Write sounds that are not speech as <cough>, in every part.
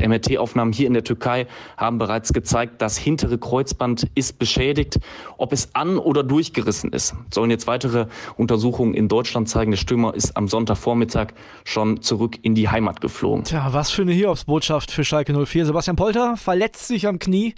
MRT-Aufnahmen hier in der Türkei haben bereits gezeigt, das hintere Kreuzband ist beschädigt. Ob es an- oder durchgerissen ist, sollen jetzt weitere Untersuchungen in Deutschland zeigen. Der Stürmer ist am Sonntagvormittag schon zurück in die Heimat geflogen. Tja, was für eine Hiobsbotschaft für Schalke 04. Sebastian Polter verletzt sich am Knie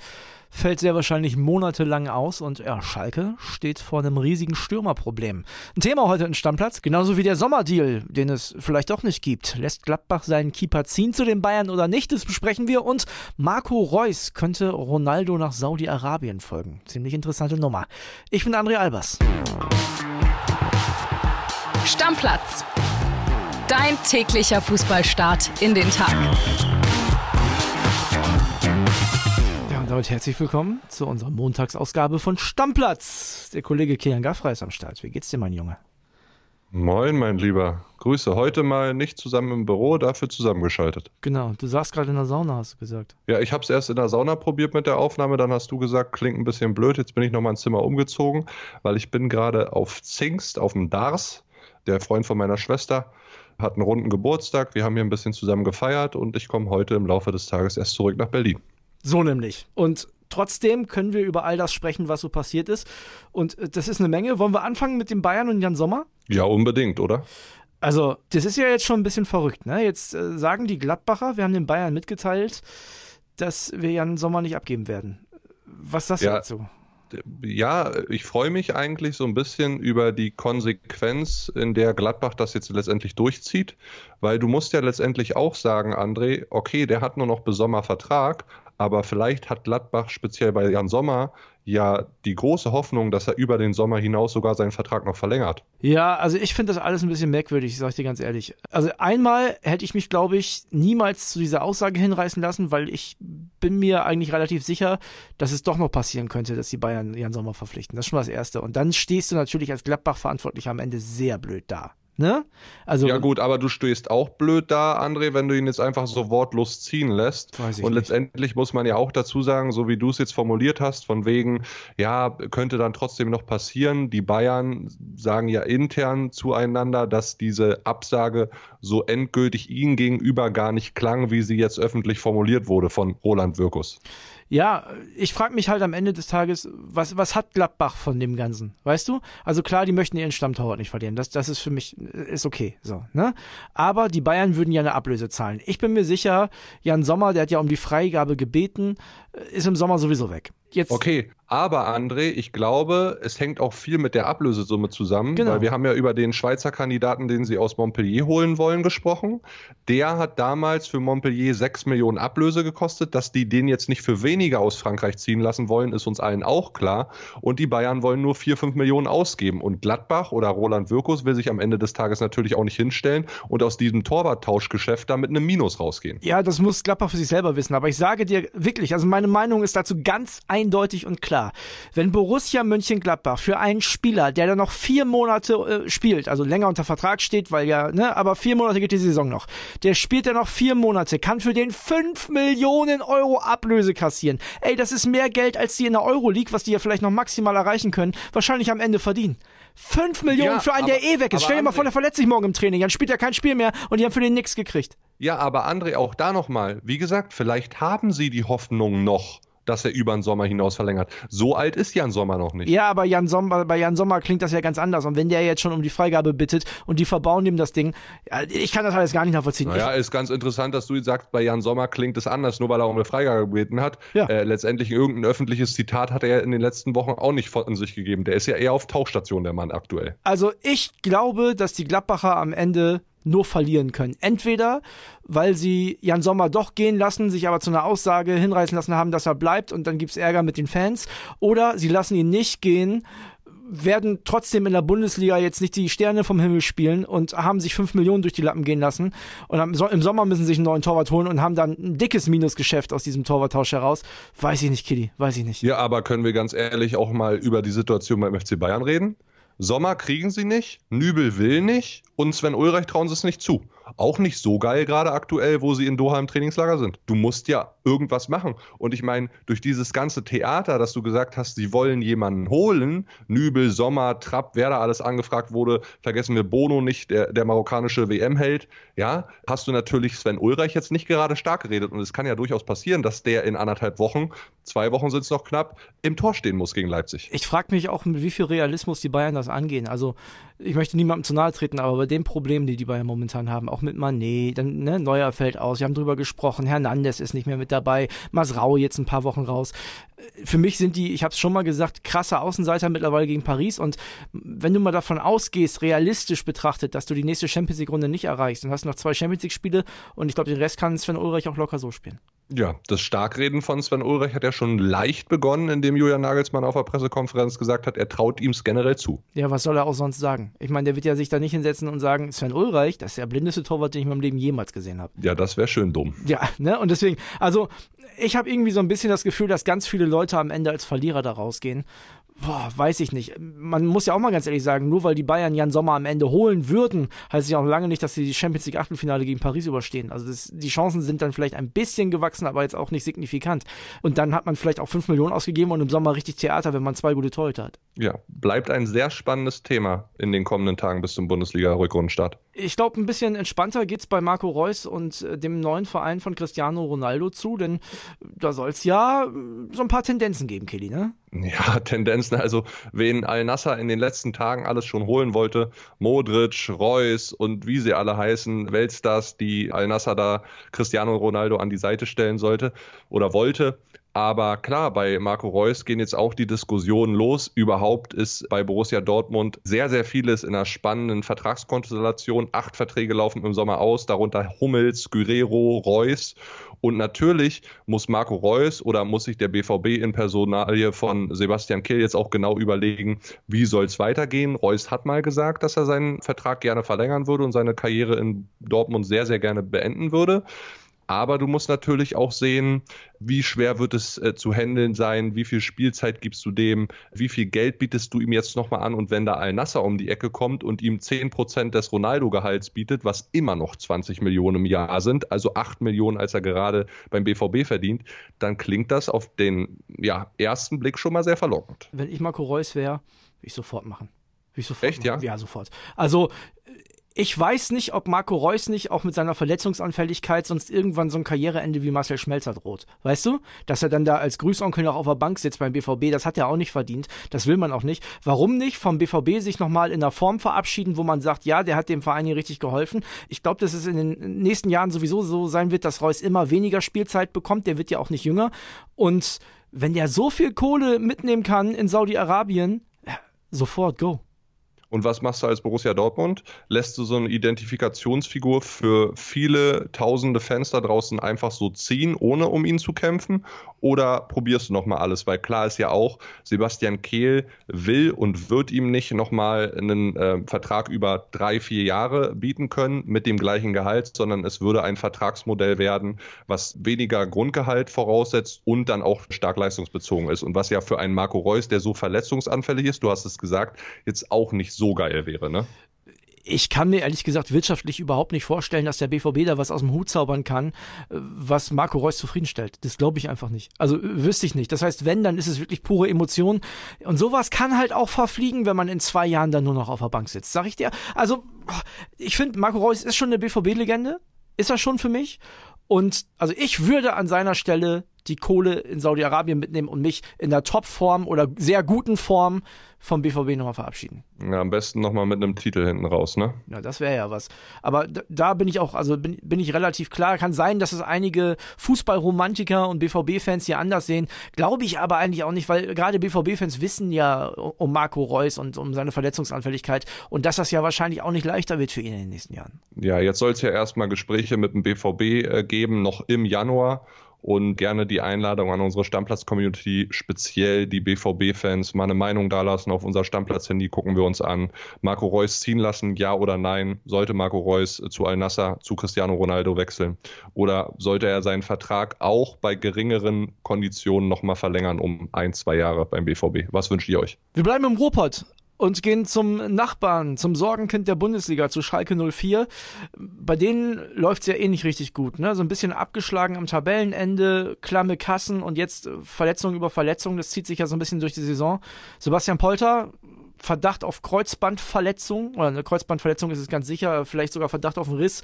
fällt sehr wahrscheinlich monatelang aus und ja, Schalke steht vor einem riesigen Stürmerproblem. Ein Thema heute in Stammplatz, genauso wie der Sommerdeal, den es vielleicht doch nicht gibt. Lässt Gladbach seinen Keeper ziehen zu den Bayern oder nicht? Das besprechen wir und Marco Reus könnte Ronaldo nach Saudi-Arabien folgen. Ziemlich interessante Nummer. Ich bin André Albers. Stammplatz. Dein täglicher Fußballstart in den Tag. Damit herzlich willkommen zu unserer Montagsausgabe von Stammplatz. Der Kollege Kilian Gaffrey ist am Start. Wie geht's dir, mein Junge? Moin, mein Lieber. Grüße. Heute mal nicht zusammen im Büro, dafür zusammengeschaltet. Genau. Du saßt gerade in der Sauna, hast du gesagt. Ja, ich habe es erst in der Sauna probiert mit der Aufnahme. Dann hast du gesagt, klingt ein bisschen blöd. Jetzt bin ich noch mal ins Zimmer umgezogen, weil ich bin gerade auf Zingst, auf dem Dars. Der Freund von meiner Schwester hat einen runden Geburtstag. Wir haben hier ein bisschen zusammen gefeiert und ich komme heute im Laufe des Tages erst zurück nach Berlin. So nämlich. Und trotzdem können wir über all das sprechen, was so passiert ist. Und äh, das ist eine Menge. Wollen wir anfangen mit dem Bayern und Jan Sommer? Ja, unbedingt, oder? Also, das ist ja jetzt schon ein bisschen verrückt. Ne? Jetzt äh, sagen die Gladbacher, wir haben den Bayern mitgeteilt, dass wir Jan Sommer nicht abgeben werden. Was sagst ja. du dazu? ja, ich freue mich eigentlich so ein bisschen über die Konsequenz, in der Gladbach das jetzt letztendlich durchzieht, weil du musst ja letztendlich auch sagen, André, okay, der hat nur noch bis Sommer Vertrag, aber vielleicht hat Gladbach speziell bei Jan Sommer ja die große Hoffnung, dass er über den Sommer hinaus sogar seinen Vertrag noch verlängert. Ja, also ich finde das alles ein bisschen merkwürdig, sag ich dir ganz ehrlich. Also einmal hätte ich mich, glaube ich, niemals zu dieser Aussage hinreißen lassen, weil ich bin mir eigentlich relativ sicher, dass es doch noch passieren könnte, dass die Bayern Jan Sommer verpflichten. Das ist schon mal das Erste. Und dann stehst du natürlich als Gladbach-Verantwortlicher am Ende sehr blöd da. Ne? Also, ja gut, aber du stehst auch blöd da, André, wenn du ihn jetzt einfach so wortlos ziehen lässt. Und nicht. letztendlich muss man ja auch dazu sagen, so wie du es jetzt formuliert hast, von wegen, ja, könnte dann trotzdem noch passieren. Die Bayern sagen ja intern zueinander, dass diese Absage so endgültig ihnen gegenüber gar nicht klang, wie sie jetzt öffentlich formuliert wurde von Roland Wirkus. Ja, ich frage mich halt am Ende des Tages, was, was hat Gladbach von dem Ganzen? Weißt du? Also klar, die möchten ihren Stammtorwart nicht verlieren. Das, das ist für mich, ist okay. So, ne? Aber die Bayern würden ja eine Ablöse zahlen. Ich bin mir sicher, Jan Sommer, der hat ja um die Freigabe gebeten, ist im Sommer sowieso weg. Jetzt okay, aber André, ich glaube, es hängt auch viel mit der Ablösesumme zusammen, genau. weil wir haben ja über den Schweizer Kandidaten, den sie aus Montpellier holen wollen, gesprochen. Der hat damals für Montpellier 6 Millionen Ablöse gekostet. Dass die den jetzt nicht für weniger aus Frankreich ziehen lassen wollen, ist uns allen auch klar. Und die Bayern wollen nur 4, 5 Millionen ausgeben. Und Gladbach oder Roland Wirkus will sich am Ende des Tages natürlich auch nicht hinstellen und aus diesem Torwarttauschgeschäft da mit einem Minus rausgehen. Ja, das muss Gladbach für sich selber wissen. Aber ich sage dir wirklich, also meine Meinung ist dazu ganz eindeutig und klar klar. Wenn Borussia Mönchengladbach für einen Spieler, der da noch vier Monate äh, spielt, also länger unter Vertrag steht, weil ja, ne, aber vier Monate geht die Saison noch, der spielt ja noch vier Monate, kann für den fünf Millionen Euro Ablöse kassieren. Ey, das ist mehr Geld, als die in der Euroleague, was die ja vielleicht noch maximal erreichen können, wahrscheinlich am Ende verdienen. 5 Millionen ja, für einen, aber, der eh weg ist. Stell dir mal vor, der verletzt sich morgen im Training. Dann spielt er kein Spiel mehr und die haben für den nix gekriegt. Ja, aber André, auch da nochmal. Wie gesagt, vielleicht haben sie die Hoffnung noch dass er über den Sommer hinaus verlängert. So alt ist Jan Sommer noch nicht. Ja, aber Jan Sommer, bei Jan Sommer klingt das ja ganz anders. Und wenn der jetzt schon um die Freigabe bittet und die verbauen ihm das Ding, ja, ich kann das alles gar nicht nachvollziehen. Naja, ist ganz interessant, dass du sagst, bei Jan Sommer klingt es anders, nur weil er um eine Freigabe gebeten hat. Ja. Äh, letztendlich irgendein öffentliches Zitat hat er in den letzten Wochen auch nicht von sich gegeben. Der ist ja eher auf Tauchstation, der Mann aktuell. Also ich glaube, dass die Gladbacher am Ende nur verlieren können. Entweder, weil sie Jan Sommer doch gehen lassen, sich aber zu einer Aussage hinreißen lassen haben, dass er bleibt und dann gibt's Ärger mit den Fans, oder sie lassen ihn nicht gehen, werden trotzdem in der Bundesliga jetzt nicht die Sterne vom Himmel spielen und haben sich fünf Millionen durch die Lappen gehen lassen. Und im Sommer müssen sie sich einen neuen Torwart holen und haben dann ein dickes Minusgeschäft aus diesem Torwarttausch heraus. Weiß ich nicht, Kitty, weiß ich nicht. Ja, aber können wir ganz ehrlich auch mal über die Situation beim FC Bayern reden? Sommer kriegen sie nicht, Nübel will nicht Und Sven Ulreich trauen sie es nicht zu. Auch nicht so geil gerade aktuell, wo sie in Doha im Trainingslager sind. Du musst ja irgendwas machen. Und ich meine, durch dieses ganze Theater, dass du gesagt hast, sie wollen jemanden holen, Nübel, Sommer, Trapp, wer da alles angefragt wurde, vergessen wir Bono nicht, der, der marokkanische WM-Held, ja, hast du natürlich Sven Ulreich jetzt nicht gerade stark geredet. Und es kann ja durchaus passieren, dass der in anderthalb Wochen, zwei Wochen sind es noch knapp, im Tor stehen muss gegen Leipzig. Ich frage mich auch, mit wie viel Realismus die Bayern das angehen. Also, ich möchte niemandem zu nahe treten, aber bei den Problemen, die die Bayern momentan haben, auch mit Manet, dann ne, Neuer fällt aus, wir haben drüber gesprochen, Hernandez ist nicht mehr mit dabei, Masrau jetzt ein paar Wochen raus. Für mich sind die, ich habe es schon mal gesagt, krasse Außenseiter mittlerweile gegen Paris und wenn du mal davon ausgehst, realistisch betrachtet, dass du die nächste Champions League Runde nicht erreichst, dann hast du noch zwei Champions League Spiele und ich glaube, den Rest kann Sven Ulreich auch locker so spielen. Ja, das Starkreden von Sven Ulreich hat ja schon leicht begonnen, indem Julian Nagelsmann auf der Pressekonferenz gesagt hat, er traut ihm es generell zu. Ja, was soll er auch sonst sagen? Ich meine, der wird ja sich da nicht hinsetzen und sagen, Sven Ulreich, das ist der blindeste Torwart, den ich in meinem Leben jemals gesehen habe. Ja, das wäre schön dumm. Ja, ne? Und deswegen, also ich habe irgendwie so ein bisschen das Gefühl, dass ganz viele Leute am Ende als Verlierer da rausgehen boah, weiß ich nicht. Man muss ja auch mal ganz ehrlich sagen, nur weil die Bayern Jan Sommer am Ende holen würden, heißt es ja auch lange nicht, dass sie die Champions League Achtelfinale gegen Paris überstehen. Also das, die Chancen sind dann vielleicht ein bisschen gewachsen, aber jetzt auch nicht signifikant. Und dann hat man vielleicht auch 5 Millionen ausgegeben und im Sommer richtig Theater, wenn man zwei gute Torhüter hat. Ja, bleibt ein sehr spannendes Thema in den kommenden Tagen bis zum Bundesliga-Rückrundenstart. Ich glaube, ein bisschen entspannter geht es bei Marco Reus und äh, dem neuen Verein von Cristiano Ronaldo zu, denn da soll es ja äh, so ein paar Tendenzen geben, Kelly, ne? <laughs> Ja, Tendenzen. Also, wen Al-Nasser in den letzten Tagen alles schon holen wollte, Modric, Reus und wie sie alle heißen, Weltstars, die Al-Nasser da Cristiano Ronaldo an die Seite stellen sollte oder wollte. Aber klar, bei Marco Reus gehen jetzt auch die Diskussionen los. Überhaupt ist bei Borussia Dortmund sehr, sehr vieles in einer spannenden Vertragskonstellation. Acht Verträge laufen im Sommer aus, darunter Hummels, Guerrero, Reus. Und natürlich muss Marco Reus oder muss sich der BVB in Personalie von Sebastian Kehl jetzt auch genau überlegen, wie soll es weitergehen. Reus hat mal gesagt, dass er seinen Vertrag gerne verlängern würde und seine Karriere in Dortmund sehr, sehr gerne beenden würde. Aber du musst natürlich auch sehen, wie schwer wird es äh, zu handeln sein, wie viel Spielzeit gibst du dem, wie viel Geld bietest du ihm jetzt nochmal an und wenn da Al-Nasser um die Ecke kommt und ihm 10% des Ronaldo-Gehalts bietet, was immer noch 20 Millionen im Jahr sind, also 8 Millionen, als er gerade beim BVB verdient, dann klingt das auf den ja, ersten Blick schon mal sehr verlockend. Wenn ich Marco Reus wäre, würde ich sofort machen. ich sofort Echt, machen. ja? Ja, sofort. Also ich weiß nicht, ob Marco Reus nicht auch mit seiner Verletzungsanfälligkeit sonst irgendwann so ein Karriereende wie Marcel Schmelzer droht. Weißt du? Dass er dann da als Grüßonkel noch auf der Bank sitzt beim BVB, das hat er auch nicht verdient. Das will man auch nicht. Warum nicht vom BVB sich nochmal in der Form verabschieden, wo man sagt, ja, der hat dem Verein hier richtig geholfen. Ich glaube, dass es in den nächsten Jahren sowieso so sein wird, dass Reus immer weniger Spielzeit bekommt. Der wird ja auch nicht jünger. Und wenn der so viel Kohle mitnehmen kann in Saudi-Arabien, sofort go. Und was machst du als Borussia Dortmund? Lässt du so eine Identifikationsfigur für viele tausende Fans da draußen einfach so ziehen, ohne um ihn zu kämpfen? Oder probierst du nochmal alles? Weil klar ist ja auch, Sebastian Kehl will und wird ihm nicht nochmal einen äh, Vertrag über drei, vier Jahre bieten können mit dem gleichen Gehalt, sondern es würde ein Vertragsmodell werden, was weniger Grundgehalt voraussetzt und dann auch stark leistungsbezogen ist. Und was ja für einen Marco Reus, der so verletzungsanfällig ist, du hast es gesagt, jetzt auch nicht so geil wäre, ne? ich kann mir ehrlich gesagt wirtschaftlich überhaupt nicht vorstellen, dass der BVB da was aus dem Hut zaubern kann, was Marco Reus zufriedenstellt. Das glaube ich einfach nicht. Also wüsste ich nicht. Das heißt, wenn, dann ist es wirklich pure Emotion. Und sowas kann halt auch verfliegen, wenn man in zwei Jahren dann nur noch auf der Bank sitzt. Sag ich dir. Also, ich finde, Marco Reus ist schon eine BVB-Legende. Ist er schon für mich. Und also ich würde an seiner Stelle die Kohle in Saudi-Arabien mitnehmen und mich in der Topform oder sehr guten Form vom BVB nochmal verabschieden. Ja, am besten nochmal mit einem Titel hinten raus, ne? Ja, das wäre ja was. Aber da, bin ich auch, also bin, bin ich relativ klar. Kann sein, dass es einige Fußballromantiker und BVB-Fans hier anders sehen. Glaube ich aber eigentlich auch nicht, weil gerade BVB-Fans wissen ja um Marco Reus und um seine Verletzungsanfälligkeit und dass das ja wahrscheinlich auch nicht leichter wird für ihn in den nächsten Jahren. Ja, jetzt soll es ja erstmal Gespräche mit dem BVB äh, geben, noch im Januar und gerne die Einladung an unsere Stammplatz-Community, speziell die BVB-Fans, mal eine Meinung dalassen auf unser Stammplatz-Handy, gucken wir uns an. Marco Reus ziehen lassen, ja oder nein? Sollte Marco Reus zu Al-Nassr, zu Cristiano Ronaldo wechseln? Oder sollte er seinen Vertrag auch bei geringeren Konditionen nochmal verlängern um ein, zwei Jahre beim BVB? Was wünscht ihr euch? Wir bleiben im Ruhrpott und gehen zum Nachbarn, zum Sorgenkind der Bundesliga, zu Schalke 04. Bei denen läuft es ja eh nicht richtig gut. Ne? So ein bisschen abgeschlagen am Tabellenende, klamme Kassen und jetzt äh, Verletzung über Verletzung. Das zieht sich ja so ein bisschen durch die Saison. Sebastian Polter, Verdacht auf Kreuzbandverletzung, oder eine Kreuzbandverletzung ist es ganz sicher, vielleicht sogar Verdacht auf einen Riss.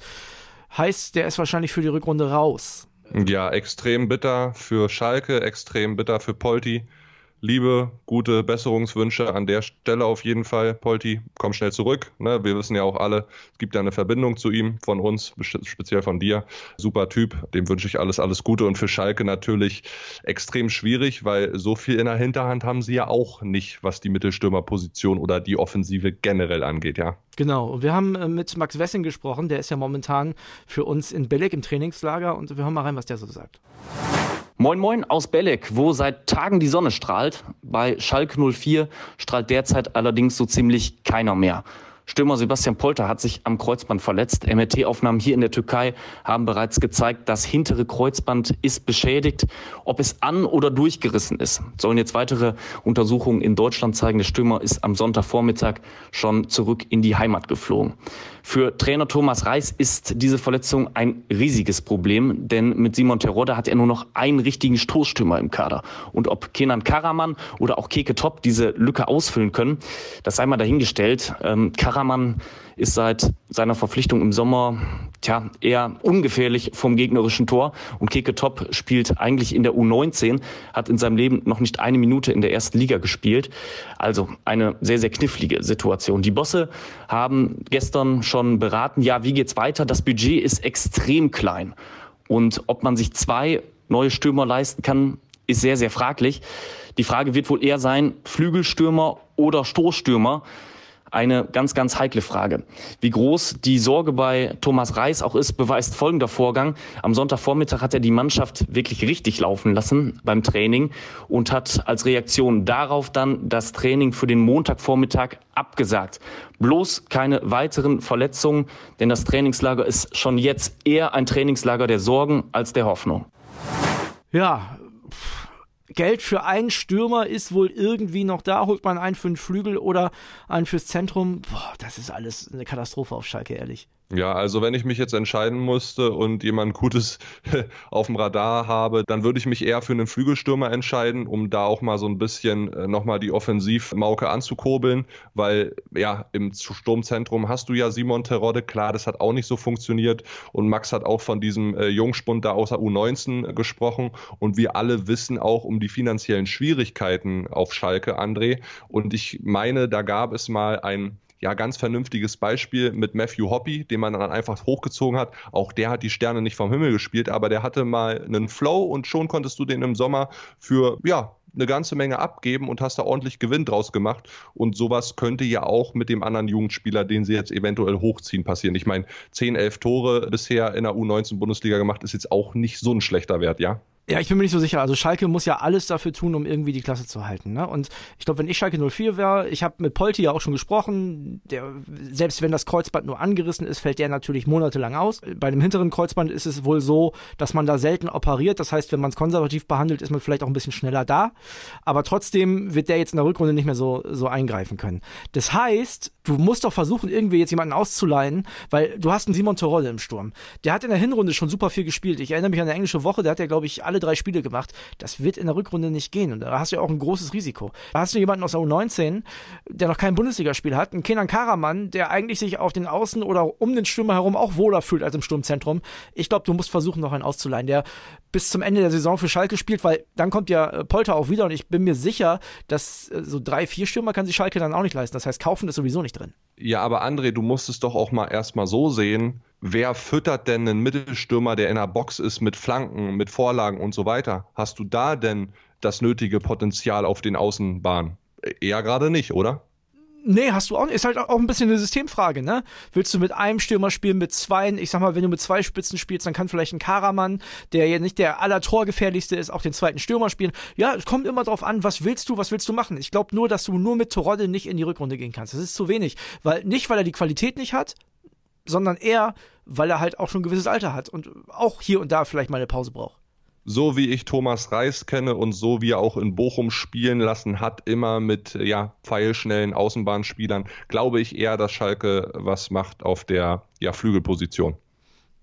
Heißt, der ist wahrscheinlich für die Rückrunde raus. Ja, extrem bitter für Schalke, extrem bitter für Polti liebe, gute Besserungswünsche an der Stelle auf jeden Fall. Polti, komm schnell zurück. Ne? Wir wissen ja auch alle, es gibt ja eine Verbindung zu ihm, von uns, speziell von dir. Super Typ, dem wünsche ich alles, alles Gute. Und für Schalke natürlich extrem schwierig, weil so viel in der Hinterhand haben sie ja auch nicht, was die Mittelstürmerposition oder die Offensive generell angeht, ja. Genau, wir haben äh, mit Max Wessing gesprochen, der ist ja momentan für uns in Billig im Trainingslager und wir hören mal rein, was der so sagt. Moin Moin aus Belek, wo seit Tagen die Sonne strahlt. Bei Schalke 04 strahlt derzeit allerdings so ziemlich keiner mehr. Stürmer Sebastian Polter hat sich am Kreuzband verletzt. MRT-Aufnahmen hier in der Türkei haben bereits gezeigt, das hintere Kreuzband ist beschädigt. Ob es an- oder durchgerissen ist, sollen jetzt weitere Untersuchungen in Deutschland zeigen. Der Stürmer ist am Sonntagvormittag schon zurück in die Heimat geflogen. Für Trainer Thomas Reis ist diese Verletzung ein riesiges Problem, denn mit Simon Terodde hat er nur noch einen richtigen Stoßstürmer im Kader. Und ob Kenan Karaman oder auch Keke Top diese Lücke ausfüllen können, das sei mal dahingestellt. Ähm, Karaman ist seit seiner Verpflichtung im Sommer tja, eher ungefährlich vom gegnerischen Tor. Und Keke Top spielt eigentlich in der U19, hat in seinem Leben noch nicht eine Minute in der ersten Liga gespielt. Also eine sehr, sehr knifflige Situation. Die Bosse haben gestern schon beraten, ja, wie geht's weiter? Das Budget ist extrem klein. Und ob man sich zwei neue Stürmer leisten kann, ist sehr, sehr fraglich. Die Frage wird wohl eher sein, Flügelstürmer oder Stoßstürmer eine ganz, ganz heikle Frage. Wie groß die Sorge bei Thomas Reis auch ist, beweist folgender Vorgang. Am Sonntagvormittag hat er die Mannschaft wirklich richtig laufen lassen beim Training und hat als Reaktion darauf dann das Training für den Montagvormittag abgesagt. Bloß keine weiteren Verletzungen, denn das Trainingslager ist schon jetzt eher ein Trainingslager der Sorgen als der Hoffnung. Ja, Geld für einen Stürmer ist wohl irgendwie noch da. Holt man einen für den Flügel oder einen fürs Zentrum. Boah, das ist alles eine Katastrophe auf Schalke, ehrlich. Ja, also wenn ich mich jetzt entscheiden musste und jemand Gutes <laughs> auf dem Radar habe, dann würde ich mich eher für einen Flügelstürmer entscheiden, um da auch mal so ein bisschen äh, nochmal die Offensivmauke anzukurbeln, weil ja, im Sturmzentrum hast du ja Simon Terodde, klar, das hat auch nicht so funktioniert. Und Max hat auch von diesem äh, Jungspund da außer U19 gesprochen. Und wir alle wissen auch um die finanziellen Schwierigkeiten auf Schalke, André. Und ich meine, da gab es mal ein ja, ganz vernünftiges Beispiel mit Matthew Hoppy, den man dann einfach hochgezogen hat. Auch der hat die Sterne nicht vom Himmel gespielt, aber der hatte mal einen Flow und schon konntest du den im Sommer für, ja, eine ganze Menge abgeben und hast da ordentlich Gewinn draus gemacht. Und sowas könnte ja auch mit dem anderen Jugendspieler, den sie jetzt eventuell hochziehen, passieren. Ich meine, 10, 11 Tore bisher in der U19-Bundesliga gemacht, ist jetzt auch nicht so ein schlechter Wert, ja? Ja, ich bin mir nicht so sicher. Also Schalke muss ja alles dafür tun, um irgendwie die Klasse zu halten. Ne? Und ich glaube, wenn ich Schalke 04 wäre, ich habe mit Polti ja auch schon gesprochen, der, selbst wenn das Kreuzband nur angerissen ist, fällt der natürlich monatelang aus. Bei dem hinteren Kreuzband ist es wohl so, dass man da selten operiert. Das heißt, wenn man es konservativ behandelt, ist man vielleicht auch ein bisschen schneller da. Aber trotzdem wird der jetzt in der Rückrunde nicht mehr so, so eingreifen können. Das heißt, du musst doch versuchen, irgendwie jetzt jemanden auszuleihen, weil du hast einen Simon Terodde im Sturm. Der hat in der Hinrunde schon super viel gespielt. Ich erinnere mich an eine englische Woche, der hat ja, glaube ich, alle drei Spiele gemacht. Das wird in der Rückrunde nicht gehen. Und da hast du ja auch ein großes Risiko. Da hast du jemanden aus der U19, der noch kein Bundesligaspiel hat, einen Kenan Karaman, der eigentlich sich auf den Außen oder um den Stürmer herum auch wohler fühlt als im Sturmzentrum. Ich glaube, du musst versuchen, noch einen auszuleihen, der bis zum Ende der Saison für Schalke spielt, weil dann kommt ja äh, Polter auch wieder und ich bin mir sicher, dass äh, so drei, vier Stürmer kann sich Schalke dann auch nicht leisten. Das heißt, kaufen ist sowieso nicht drin. Ja, aber André, du musst es doch auch mal erstmal so sehen, wer füttert denn einen Mittelstürmer, der in der Box ist mit Flanken, mit Vorlagen und so weiter? Hast du da denn das nötige Potenzial auf den Außenbahnen? Eher gerade nicht, oder? Nee, hast du auch nicht. Ist halt auch ein bisschen eine Systemfrage, ne? Willst du mit einem Stürmer spielen, mit zwei? Ich sag mal, wenn du mit zwei Spitzen spielst, dann kann vielleicht ein Karaman, der ja nicht der allertorgefährlichste ist, auch den zweiten Stürmer spielen. Ja, es kommt immer drauf an, was willst du, was willst du machen? Ich glaube nur, dass du nur mit Torodde nicht in die Rückrunde gehen kannst. Das ist zu wenig. Weil, nicht, weil er die Qualität nicht hat, sondern eher, weil er halt auch schon ein gewisses Alter hat und auch hier und da vielleicht mal eine Pause braucht. So wie ich Thomas Reis kenne und so wie er auch in Bochum spielen lassen hat, immer mit ja, pfeilschnellen Außenbahnspielern, glaube ich eher, dass Schalke was macht auf der ja, Flügelposition.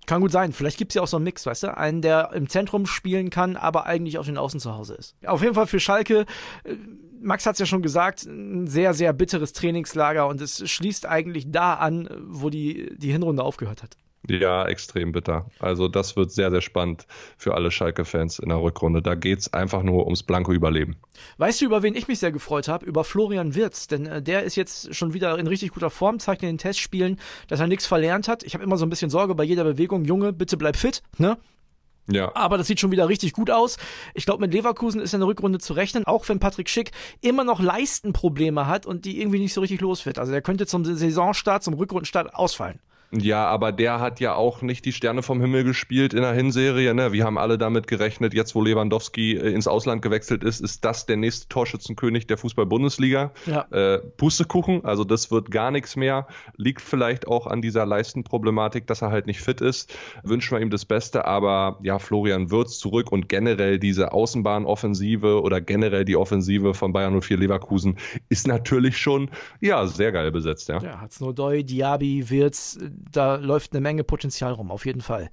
Kann gut sein. Vielleicht gibt es ja auch so einen Mix, weißt du? Einen, der im Zentrum spielen kann, aber eigentlich auf den Außen zu Hause ist. Auf jeden Fall für Schalke, äh, Max hat es ja schon gesagt, ein sehr, sehr bitteres Trainingslager und es schließt eigentlich da an, wo die, die Hinrunde aufgehört hat. Ja, extrem bitter. Also das wird sehr, sehr spannend für alle Schalke-Fans in der Rückrunde. Da geht es einfach nur ums blanke Überleben. Weißt du, über wen ich mich sehr gefreut habe? Über Florian Wirz. Denn äh, der ist jetzt schon wieder in richtig guter Form, zeigt in den Testspielen, dass er nichts verlernt hat. Ich habe immer so ein bisschen Sorge bei jeder Bewegung. Junge, bitte bleib fit, ne? Ja. Aber das sieht schon wieder richtig gut aus. Ich glaube, mit Leverkusen ist in der Rückrunde zu rechnen, auch wenn Patrick Schick immer noch Leistenprobleme hat und die irgendwie nicht so richtig los wird. Also er könnte zum Saisonstart, zum Rückrundenstart ausfallen. Ja, aber der hat ja auch nicht die Sterne vom Himmel gespielt in der Hinserie. Ne? Wir haben alle damit gerechnet, jetzt wo Lewandowski äh, ins Ausland gewechselt ist, ist das der nächste Torschützenkönig der Fußball-Bundesliga. Ja. Äh, Pustekuchen, also das wird gar nichts mehr. Liegt vielleicht auch an dieser Leistenproblematik, dass er halt nicht fit ist. Wünschen wir ihm das Beste, aber ja, Florian Wirtz zurück und generell diese Außenbahnoffensive oder generell die Offensive von Bayern 04 Leverkusen ist natürlich schon, ja, sehr geil besetzt. Ja, ja Hatznodoy, Diaby, Wirtz, da läuft eine Menge Potenzial rum, auf jeden Fall.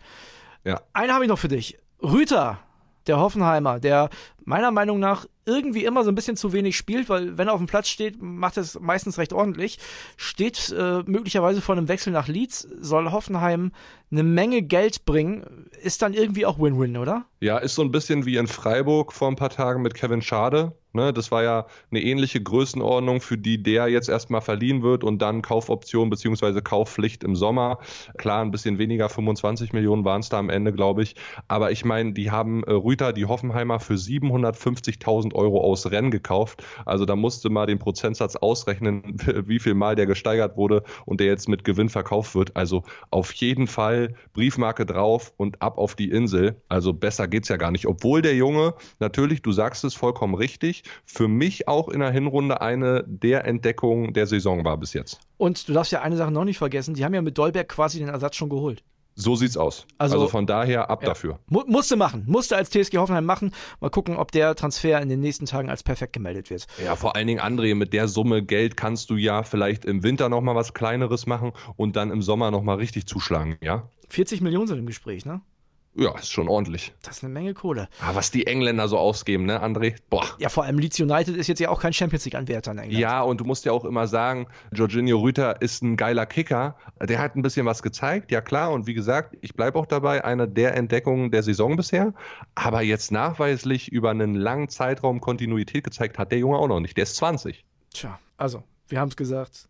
Ja. Einen habe ich noch für dich. Rüter, der Hoffenheimer, der meiner Meinung nach irgendwie immer so ein bisschen zu wenig spielt, weil wenn er auf dem Platz steht, macht er es meistens recht ordentlich. Steht äh, möglicherweise vor einem Wechsel nach Leeds, soll Hoffenheim eine Menge Geld bringen, ist dann irgendwie auch Win-Win, oder? Ja, ist so ein bisschen wie in Freiburg vor ein paar Tagen mit Kevin Schade. Ne, das war ja eine ähnliche Größenordnung, für die der jetzt erstmal verliehen wird und dann Kaufoption bzw. Kaufpflicht im Sommer. Klar, ein bisschen weniger, 25 Millionen waren es da am Ende, glaube ich. Aber ich meine, die haben äh, Rüter, die Hoffenheimer, für 750.000 Euro aus Rennen gekauft. Also da musste mal den Prozentsatz ausrechnen, <laughs> wie viel Mal der gesteigert wurde und der jetzt mit Gewinn verkauft wird. Also auf jeden Fall Briefmarke drauf und ab auf die Insel. Also besser geht's ja gar nicht. Obwohl der Junge, natürlich, du sagst es vollkommen richtig, für mich auch in der Hinrunde eine der Entdeckungen der Saison war bis jetzt. Und du darfst ja eine Sache noch nicht vergessen, die haben ja mit Dolberg quasi den Ersatz schon geholt. So sieht's aus. Also, also von daher ab ja. dafür. Mu musste machen. Musste als TSG Hoffenheim machen. Mal gucken, ob der Transfer in den nächsten Tagen als perfekt gemeldet wird. Ja, vor allen Dingen, André, mit der Summe Geld kannst du ja vielleicht im Winter nochmal was Kleineres machen und dann im Sommer nochmal richtig zuschlagen, ja? 40 Millionen sind im Gespräch, ne? Ja, ist schon ordentlich. Das ist eine Menge Kohle. Ah, was die Engländer so ausgeben, ne, André? Boah. Ja, vor allem Leeds United ist jetzt ja auch kein Champions League-Anwärter in England. Ja, und du musst ja auch immer sagen, Jorginho Rüther ist ein geiler Kicker. Der hat ein bisschen was gezeigt, ja klar. Und wie gesagt, ich bleibe auch dabei, eine der Entdeckungen der Saison bisher. Aber jetzt nachweislich über einen langen Zeitraum Kontinuität gezeigt hat der Junge auch noch nicht. Der ist 20. Tja, also, wir haben es gesagt.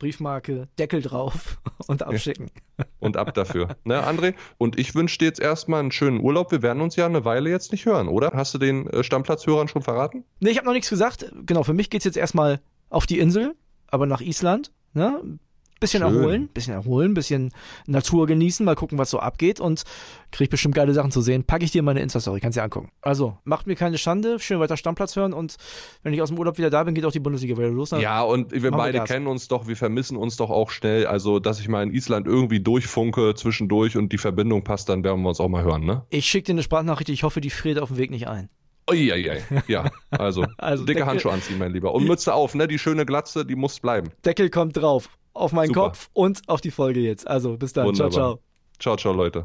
Briefmarke, Deckel drauf <laughs> und abschicken. Und ab dafür. Ne, André? Und ich wünsche dir jetzt erstmal einen schönen Urlaub. Wir werden uns ja eine Weile jetzt nicht hören, oder? Hast du den äh, Stammplatzhörern schon verraten? Nee, ich habe noch nichts gesagt. Genau, für mich geht es jetzt erstmal auf die Insel, aber nach Island. Ne? Bisschen Schön. erholen, bisschen erholen, bisschen Natur genießen, mal gucken, was so abgeht und krieg bestimmt geile Sachen zu sehen. Packe ich dir meine Insta-Story, kannst dir angucken. Also, macht mir keine Schande, schön weiter Stammplatz hören und wenn ich aus dem Urlaub wieder da bin, geht auch die Bundesliga wieder los. Ja, und wir beide wir kennen uns doch, wir vermissen uns doch auch schnell. Also, dass ich mal in Island irgendwie durchfunke zwischendurch und die Verbindung passt, dann werden wir uns auch mal hören, ne? Ich schicke dir eine Sprachnachricht, ich hoffe, die friert auf dem Weg nicht ein. Uiuiui. Ja, <laughs> also, also dicke Deckel, Handschuhe anziehen, mein Lieber. Und Mütze auf, ne? Die schöne Glatze, die muss bleiben. Deckel kommt drauf auf meinen Super. Kopf und auf die Folge jetzt. Also bis dann. Wunderbar. Ciao, ciao. Ciao, ciao, Leute.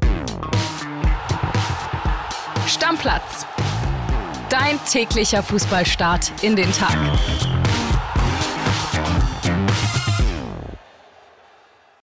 Stammplatz. Dein täglicher Fußballstart in den Tag.